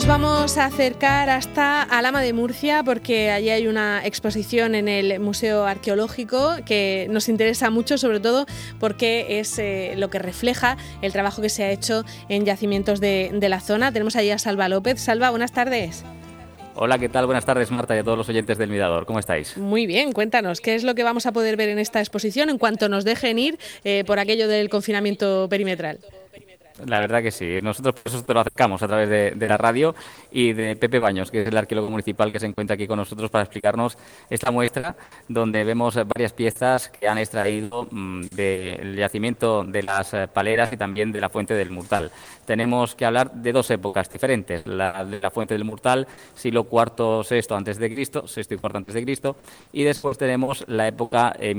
nos vamos a acercar hasta Alama de Murcia porque allí hay una exposición en el Museo Arqueológico que nos interesa mucho, sobre todo porque es eh, lo que refleja el trabajo que se ha hecho en yacimientos de, de la zona. Tenemos allí a Salva López. Salva, buenas tardes. Hola, ¿qué tal? Buenas tardes, Marta, y a todos los oyentes del Mirador. ¿Cómo estáis? Muy bien, cuéntanos, ¿qué es lo que vamos a poder ver en esta exposición en cuanto nos dejen ir eh, por aquello del confinamiento perimetral? La verdad que sí. Nosotros por eso te lo acercamos a través de, la radio y de Pepe Baños, que es el arqueólogo municipal que se encuentra aquí con nosotros para explicarnos esta muestra, donde vemos varias piezas que han extraído mm, del yacimiento de las paleras y también de la fuente del Murtal. Tenemos que hablar de dos épocas diferentes, la de la fuente del Murtal, siglo IV, VI antes de Cristo, sexto y cuarto antes de Cristo, y después tenemos la época eh,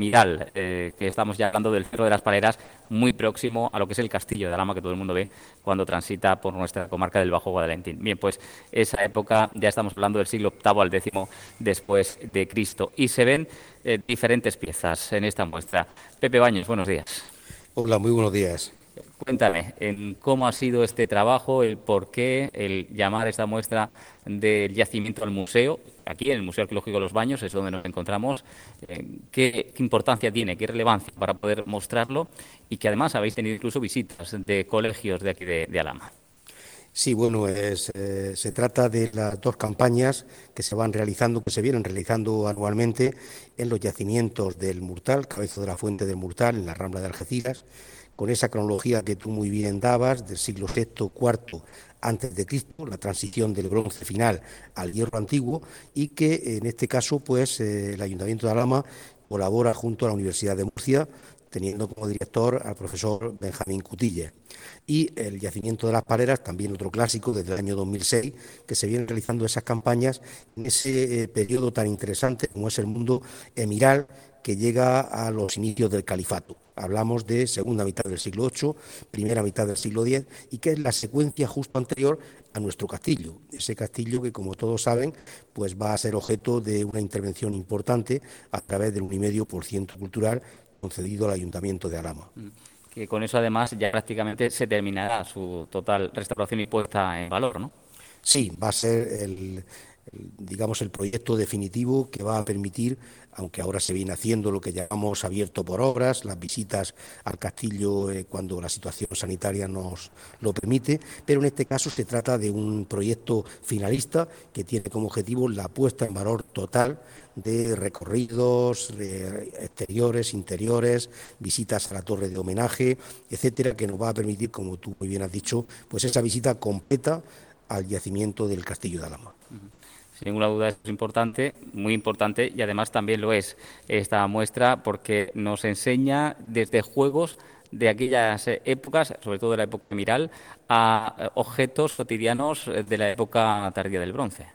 eh, que estamos ya hablando del cerro de las paleras, muy próximo a lo que es el castillo de Alama que todo el mundo ve cuando transita por nuestra comarca del Bajo Guadalentín. Bien, pues esa época ya estamos hablando del siglo VIII al X después de Cristo y se ven eh, diferentes piezas en esta muestra. Pepe Baños, buenos días. Hola, muy buenos días. Cuéntame, en cómo ha sido este trabajo, el por qué, el llamar esta muestra del yacimiento al museo, aquí en el Museo Arqueológico de los Baños, es donde nos encontramos, eh, qué, importancia tiene, qué relevancia para poder mostrarlo y que además habéis tenido incluso visitas de colegios de aquí de, Alama. Sí, bueno, eh, se trata de las dos campañas que se van realizando, que se vienen realizando anualmente en los yacimientos del Murtal, Cabezo de la Fuente del Murtal, en la Rambla de Algeciras, con esa cronología que tú muy bien dabas, del siglo VI, IV antes de Cristo, la transición del bronce final al hierro antiguo, y que en este caso, pues, eh, el Ayuntamiento de Alama colabora junto a la Universidad de Murcia, teniendo como director al profesor Benjamín Cutille. Y el yacimiento de las paleras, también otro clásico desde el año 2006, que se vienen realizando esas campañas en ese eh, periodo tan interesante como es el mundo emiral que llega a los inicios del califato. Hablamos de segunda mitad del siglo VIII, primera mitad del siglo X, y que es la secuencia justo anterior a nuestro castillo. Ese castillo que, como todos saben, pues va a ser objeto de una intervención importante a través del 1,5% cultural concedido al Ayuntamiento de Alama. Mm. Que con eso, además, ya prácticamente se terminará su total restauración y puesta en valor, ¿no? Sí, va a ser el, digamos, el proyecto definitivo que va a permitir, aunque ahora se viene haciendo lo que llamamos abierto por obras, las visitas al castillo eh, cuando la situación sanitaria nos lo permite, pero en este caso se trata de un proyecto finalista que tiene como objetivo la puesta en valor total de recorridos exteriores, interiores, visitas a la torre de homenaje, etcétera, que nos va a permitir, como tú muy bien has dicho, pues esa visita completa al yacimiento del Castillo de Alama sin ninguna duda es importante, muy importante y además también lo es esta muestra porque nos enseña desde juegos de aquellas épocas, sobre todo de la época miral, a objetos cotidianos de la época tardía del bronce.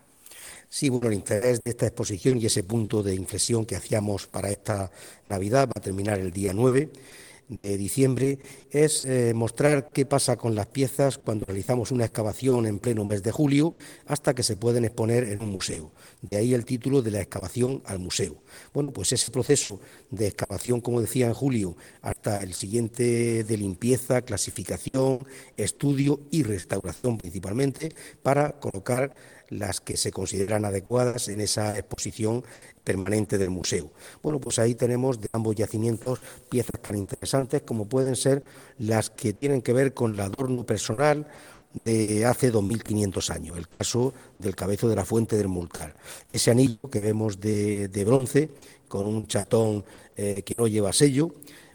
Sí, bueno, el interés de esta exposición y ese punto de inflexión que hacíamos para esta Navidad va a terminar el día 9 de diciembre es eh, mostrar qué pasa con las piezas cuando realizamos una excavación en pleno mes de julio hasta que se pueden exponer en un museo. De ahí el título de la excavación al museo. Bueno, pues ese proceso de excavación, como decía en julio, hasta el siguiente de limpieza, clasificación, estudio y restauración principalmente, para colocar las que se consideran adecuadas en esa exposición permanente del museo. Bueno, pues ahí tenemos de ambos yacimientos piezas tan interesantes como pueden ser las que tienen que ver con el adorno personal de hace 2.500 años, el caso del cabezo de la fuente del Mulcar. Ese anillo que vemos de, bronce con un chatón eh, que no lleva sello,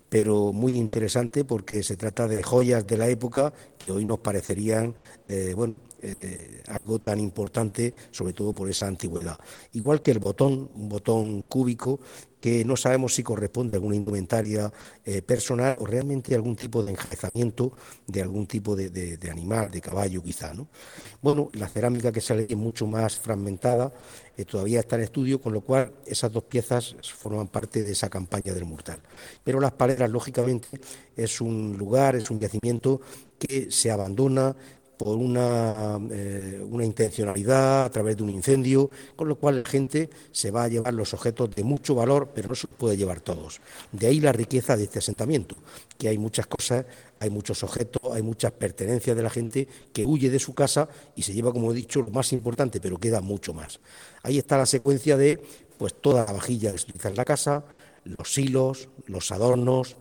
pero muy interesante porque se trata de joyas de la época que hoy nos parecerían, eh, bueno, eh, algo tan importante, sobre todo por esa antigüedad. Igual que el botón, un botón cúbico que no sabemos si corresponde a alguna indumentaria eh, personal o realmente algún tipo de enjaezamiento de algún tipo de, animal, de caballo quizá. ¿no? Bueno, la cerámica que sale es mucho más fragmentada, eh, todavía está en estudio, con lo cual esas dos piezas forman parte de esa campaña del mortal. Pero las paleras, lógicamente, es un lugar, es un yacimiento que se abandona, por una, eh, una intencionalidad a través de un incendio, con lo cual la gente se va a llevar los objetos de mucho valor, pero no se puede llevar todos. De ahí la riqueza de este asentamiento, que hay muchas cosas, hay muchos objetos, hay muchas pertenencias de la gente que huye de su casa y se lleva, como he dicho, lo más importante, pero queda mucho más. Ahí está la secuencia de pues toda la vajilla que se utiliza en la casa, los hilos, los adornos,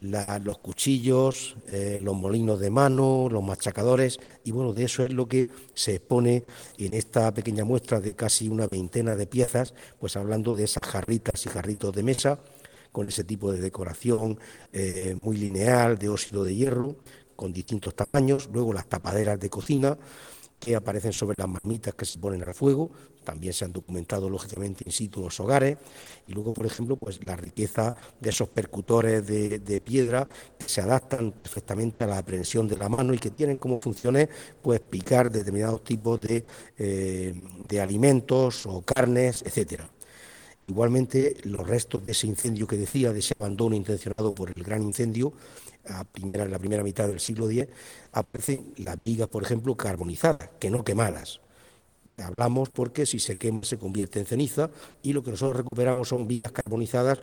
los cuchillos, eh, los molinos de mano, los machacadores, y bueno, de eso es lo que se expone en esta pequeña muestra de casi una veintena de piezas, pues hablando de esas jarritas y jarritos de mesa, con ese tipo de decoración eh, muy lineal, de óxido de hierro, con distintos tamaños, luego las tapaderas de cocina, que aparecen sobre las marmitas que se ponen al fuego, también se han documentado lógicamente in situ los hogares, y luego, por ejemplo, pues la riqueza de esos percutores de, piedra que se adaptan perfectamente a la aprehensión de la mano y que tienen como funciones pues picar determinados tipos de, eh, de alimentos o carnes, etcétera. Igualmente, los restos de ese incendio que decía, de ese abandono intencionado por el gran incendio, en la primera mitad del siglo X, aparecen las vigas, por ejemplo, carbonizadas, que no quemadas. Hablamos porque si se quema se convierte en ceniza y lo que nosotros recuperamos son vigas carbonizadas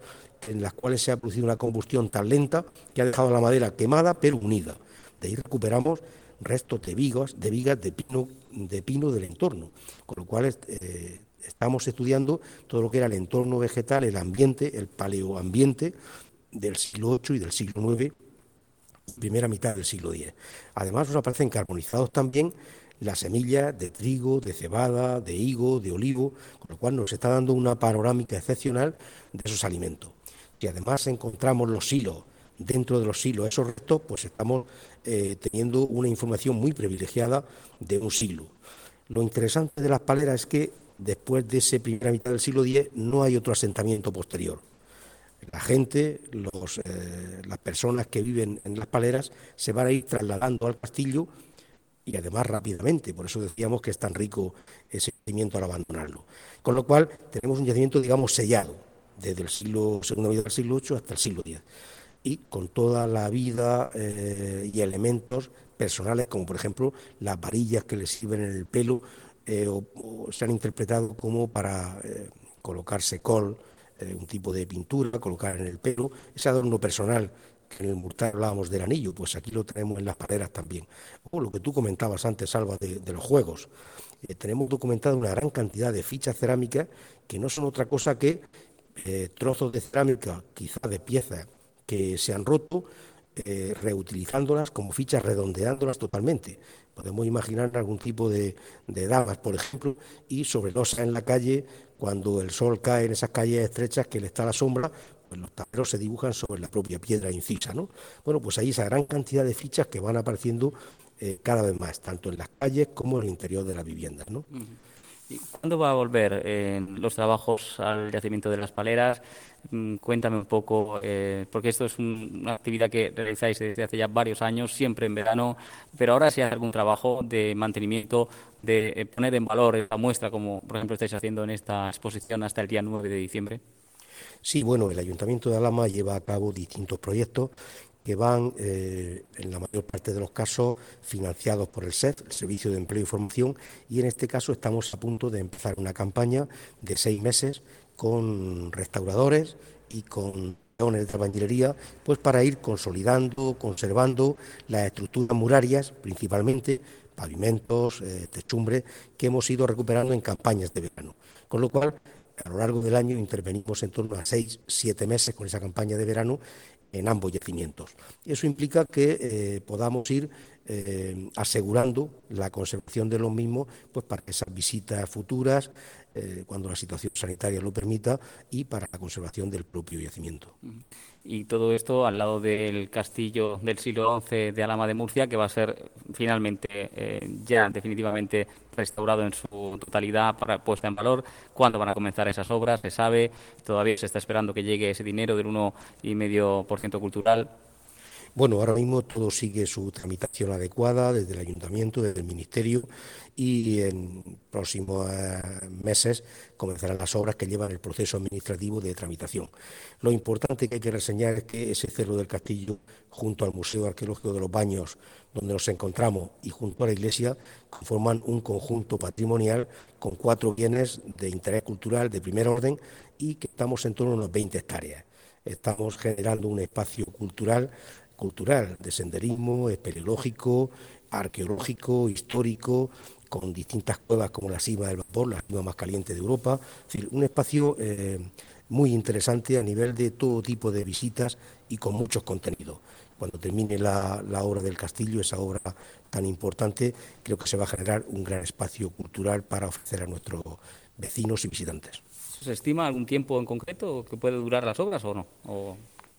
en las cuales se ha producido una combustión tan lenta que ha dejado la madera quemada pero unida. De ahí recuperamos restos de vigas, de vigas de pino, de pino del entorno, con lo cual eh, estamos estudiando todo lo que era el entorno vegetal, el ambiente, el paleoambiente del siglo VIII y del siglo IX primera mitad del siglo X. Además nos aparecen carbonizados también las semillas de trigo, de cebada, de higo, de olivo, con lo cual nos está dando una panorámica excepcional de esos alimentos. Si además encontramos los silos, dentro de los silos esos restos, pues estamos eh, teniendo una información muy privilegiada de un silo. Lo interesante de las paleras es que después de esa primera mitad del siglo X no hay otro asentamiento posterior. La gente, eh, las personas que viven en las paleras se van a ir trasladando al castillo y además rápidamente, por eso decíamos que es tan rico ese yacimiento al abandonarlo. Con lo cual tenemos un yacimiento, digamos, sellado, desde el siglo, segunda mitad del siglo VIII hasta el siglo X, y con toda la vida eh, y elementos personales, como por ejemplo las varillas que le sirven en el pelo, eh, o, se han interpretado como para colocarse col, eh, un tipo de pintura, colocar en el pelo, ese adorno personal que en el Murtar hablábamos del anillo, pues aquí lo tenemos en las paredes también. O lo que tú comentabas antes, Salva, de, los juegos. Eh, tenemos documentado una gran cantidad de fichas cerámicas que no son otra cosa que eh, trozos de cerámica, quizá de piezas que se han roto, reutilizándolas como fichas, redondeándolas totalmente. Podemos imaginar algún tipo de, de damas, por ejemplo, y sobre losa en la calle cuando el sol cae en esas calles estrechas que le está la sombra, pues los tableros se dibujan sobre la propia piedra incisa, ¿no? Bueno, pues hay esa gran cantidad de fichas que van apareciendo eh, cada vez más, tanto en las calles como en el interior de las viviendas, ¿no? ¿Cuándo va a volver eh, los trabajos al yacimiento de las paleras? Mm, cuéntame un poco, eh, porque esto es una actividad que realizáis desde hace ya varios años, siempre en verano, pero ahora si hay algún trabajo de mantenimiento, de eh, poner en valor la muestra, como por ejemplo estáis haciendo en esta exposición hasta el día 9 de diciembre. Sí, bueno, el Ayuntamiento de Alama lleva a cabo distintos proyectos que van, eh, en la mayor parte de los casos, financiados por el SEF, el Servicio de Empleo y Formación, y en este caso estamos a punto de empezar una campaña de seis meses con restauradores y con de albañilería, pues para ir consolidando, conservando las estructuras murarias, principalmente pavimentos, eh, techumbres, que hemos ido recuperando en campañas de verano. Con lo cual, a lo largo del año intervenimos en torno a seis, siete meses con esa campaña de verano en ambos yacimientos. Eso implica que eh, podamos ir eh, asegurando la conservación de los mismos pues para esas visitas futuras, eh, cuando la situación sanitaria lo permita, y para la conservación del propio yacimiento. Y todo esto al lado del castillo del siglo XI de Alama de Murcia, que va a ser finalmente eh, ya definitivamente restaurado en su totalidad para puesta en valor. ¿Cuándo van a comenzar esas obras? Se sabe, todavía se está esperando que llegue ese dinero del 1,5% cultural. Bueno, ahora mismo todo sigue su tramitación adecuada desde el ayuntamiento, desde el ministerio y en próximos eh, meses comenzarán las obras que llevan el proceso administrativo de tramitación. Lo importante que hay que reseñar es que ese cerro del castillo, junto al Museo Arqueológico de los Baños, donde nos encontramos, y junto a la iglesia, conforman un conjunto patrimonial con cuatro bienes de interés cultural de primer orden y que estamos en torno a unas 20 hectáreas. Estamos generando un espacio cultural cultural de senderismo, espeleológico, arqueológico, histórico, con distintas cuevas como la cima del vapor, la cima más caliente de Europa, un espacio eh, muy interesante a nivel de todo tipo de visitas y con muchos contenidos. Cuando termine la, obra del castillo, esa obra tan importante, creo que se va a generar un gran espacio cultural para ofrecer a nuestros vecinos y visitantes. ¿Se estima algún tiempo en concreto que puede durar las obras o no?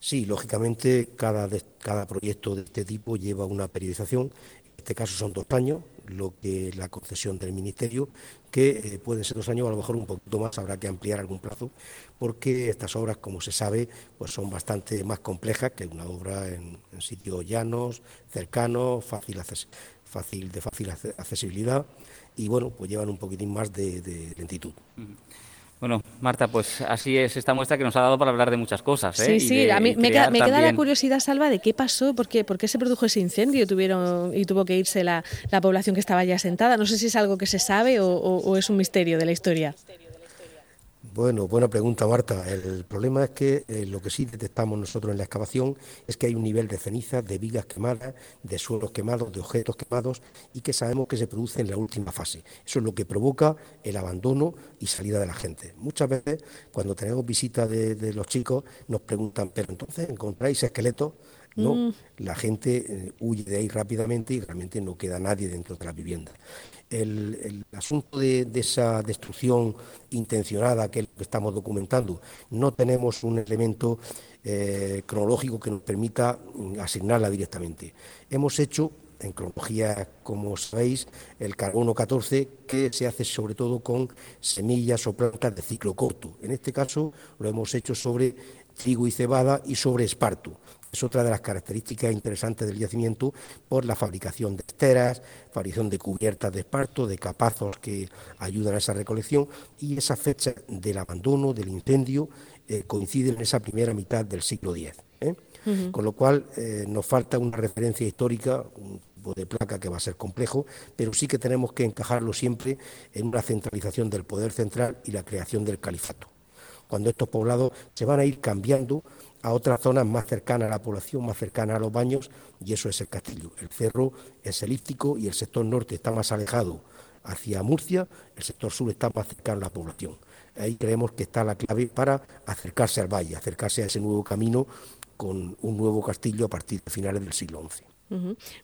Sí, lógicamente cada, cada proyecto de este tipo lleva una periodización. En este caso son dos años, lo que la concesión del Ministerio, que eh, pueden ser dos años, a lo mejor un poquito más, habrá que ampliar algún plazo, porque estas obras, como se sabe, pues son bastante más complejas que una obra en, sitios llanos, cercanos, fácil, fácil de fácil accesibilidad y bueno, pues llevan un poquitín más de, lentitud. Bueno, Marta, pues así es esta muestra que nos ha dado para hablar de muchas cosas. ¿eh? Sí, sí, a mí me, queda, la curiosidad, Salva, de qué pasó, por qué, por qué se produjo ese incendio tuvieron, y tuvo que irse la, población que estaba ya sentada. No sé si es algo que se sabe o es un misterio de la historia. Bueno, buena pregunta, Marta. El problema es que eh, lo que sí detectamos nosotros en la excavación es que hay un nivel de cenizas, de vigas quemadas, de suelos quemados, de objetos quemados y que sabemos que se produce en la última fase. Eso es lo que provoca el abandono y salida de la gente. Muchas veces, cuando tenemos visitas de, los chicos, nos preguntan, pero entonces encontráis esqueletos. No, mm. la gente eh, huye de ahí rápidamente y realmente no queda nadie dentro de la vivienda el, asunto de, esa destrucción intencionada que estamos documentando, no tenemos un elemento eh, cronológico que nos permita mm, asignarla directamente. Hemos hecho en cronología, como sabéis, el carbono 14, que se hace sobre todo con semillas o plantas de ciclo corto. En este caso lo hemos hecho sobre trigo y cebada y sobre esparto es otra de las características interesantes del yacimiento por la fabricación de esteras, fabricación de cubiertas de esparto, de capazos que ayudan a esa recolección y esa fecha del abandono, del incendio, eh, coincide en esa primera mitad del siglo X. ¿eh? Con lo cual eh, nos falta una referencia histórica, un tipo de placa que va a ser complejo, pero sí que tenemos que encajarlo siempre en una centralización del poder central y la creación del califato. Cuando estos poblados se van a ir cambiando a otras zonas más cercanas a la población, más cercanas a los baños, y eso es el castillo. El cerro es elíptico y el sector norte está más alejado hacia Murcia, el sector sur está más cercano a la población. Ahí creemos que está la clave para acercarse al valle, acercarse a ese nuevo camino con un nuevo castillo a partir de finales del siglo XI.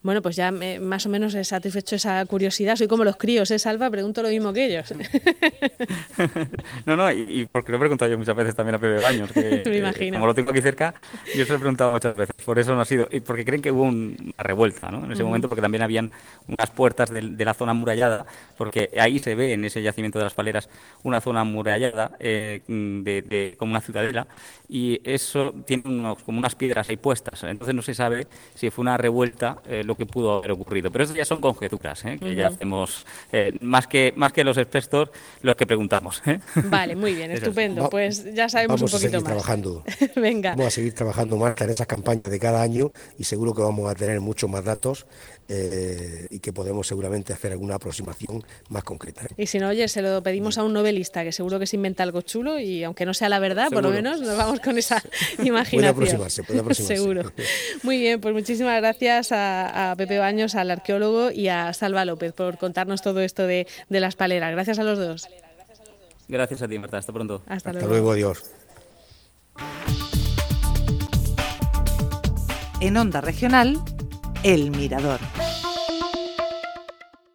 Bueno, pues ya más o menos he satisfecho esa curiosidad. Soy como los críos, ¿eh, Salva? Pregunto lo mismo que ellos. no, no, y, porque lo he preguntado yo muchas veces también a Pepe Baños, que, como lo tengo aquí cerca, yo se lo he preguntado muchas veces. Por eso no ha sido, y porque creen que hubo una revuelta ¿no? en ese momento, porque también habían unas puertas de, la zona amurallada, porque ahí se ve en ese yacimiento de las paleras una zona amurallada eh, de, como una ciudadela, y eso tiene como unas piedras ahí puestas. Entonces no se sabe si fue una revuelta eh, lo que pudo haber ocurrido. Pero eso ya son conjeturas, ¿eh? que ya hacemos, eh, más, que, más que los expertos, los que preguntamos. Vale, muy bien, estupendo. Pues ya sabemos un poquito a seguir más. Trabajando. Venga. Vamos a seguir trabajando más en esas campañas de cada año y seguro que vamos a tener muchos más datos y que podemos seguramente hacer alguna aproximación más concreta. Y si no, oye, se lo pedimos a un novelista que seguro que se inventa algo chulo y aunque no sea la verdad, por lo menos nos vamos con esa imaginación. Puede aproximarse, puede aproximarse. seguro. Muy bien, pues muchísimas gracias a, Pepe Baños, al arqueólogo, y a Salva López por contarnos todo esto de, las paleras. Gracias a los dos. Gracias a ti, Marta. Hasta pronto. Hasta, Hasta luego, adiós. En Onda Regional, El Mirador.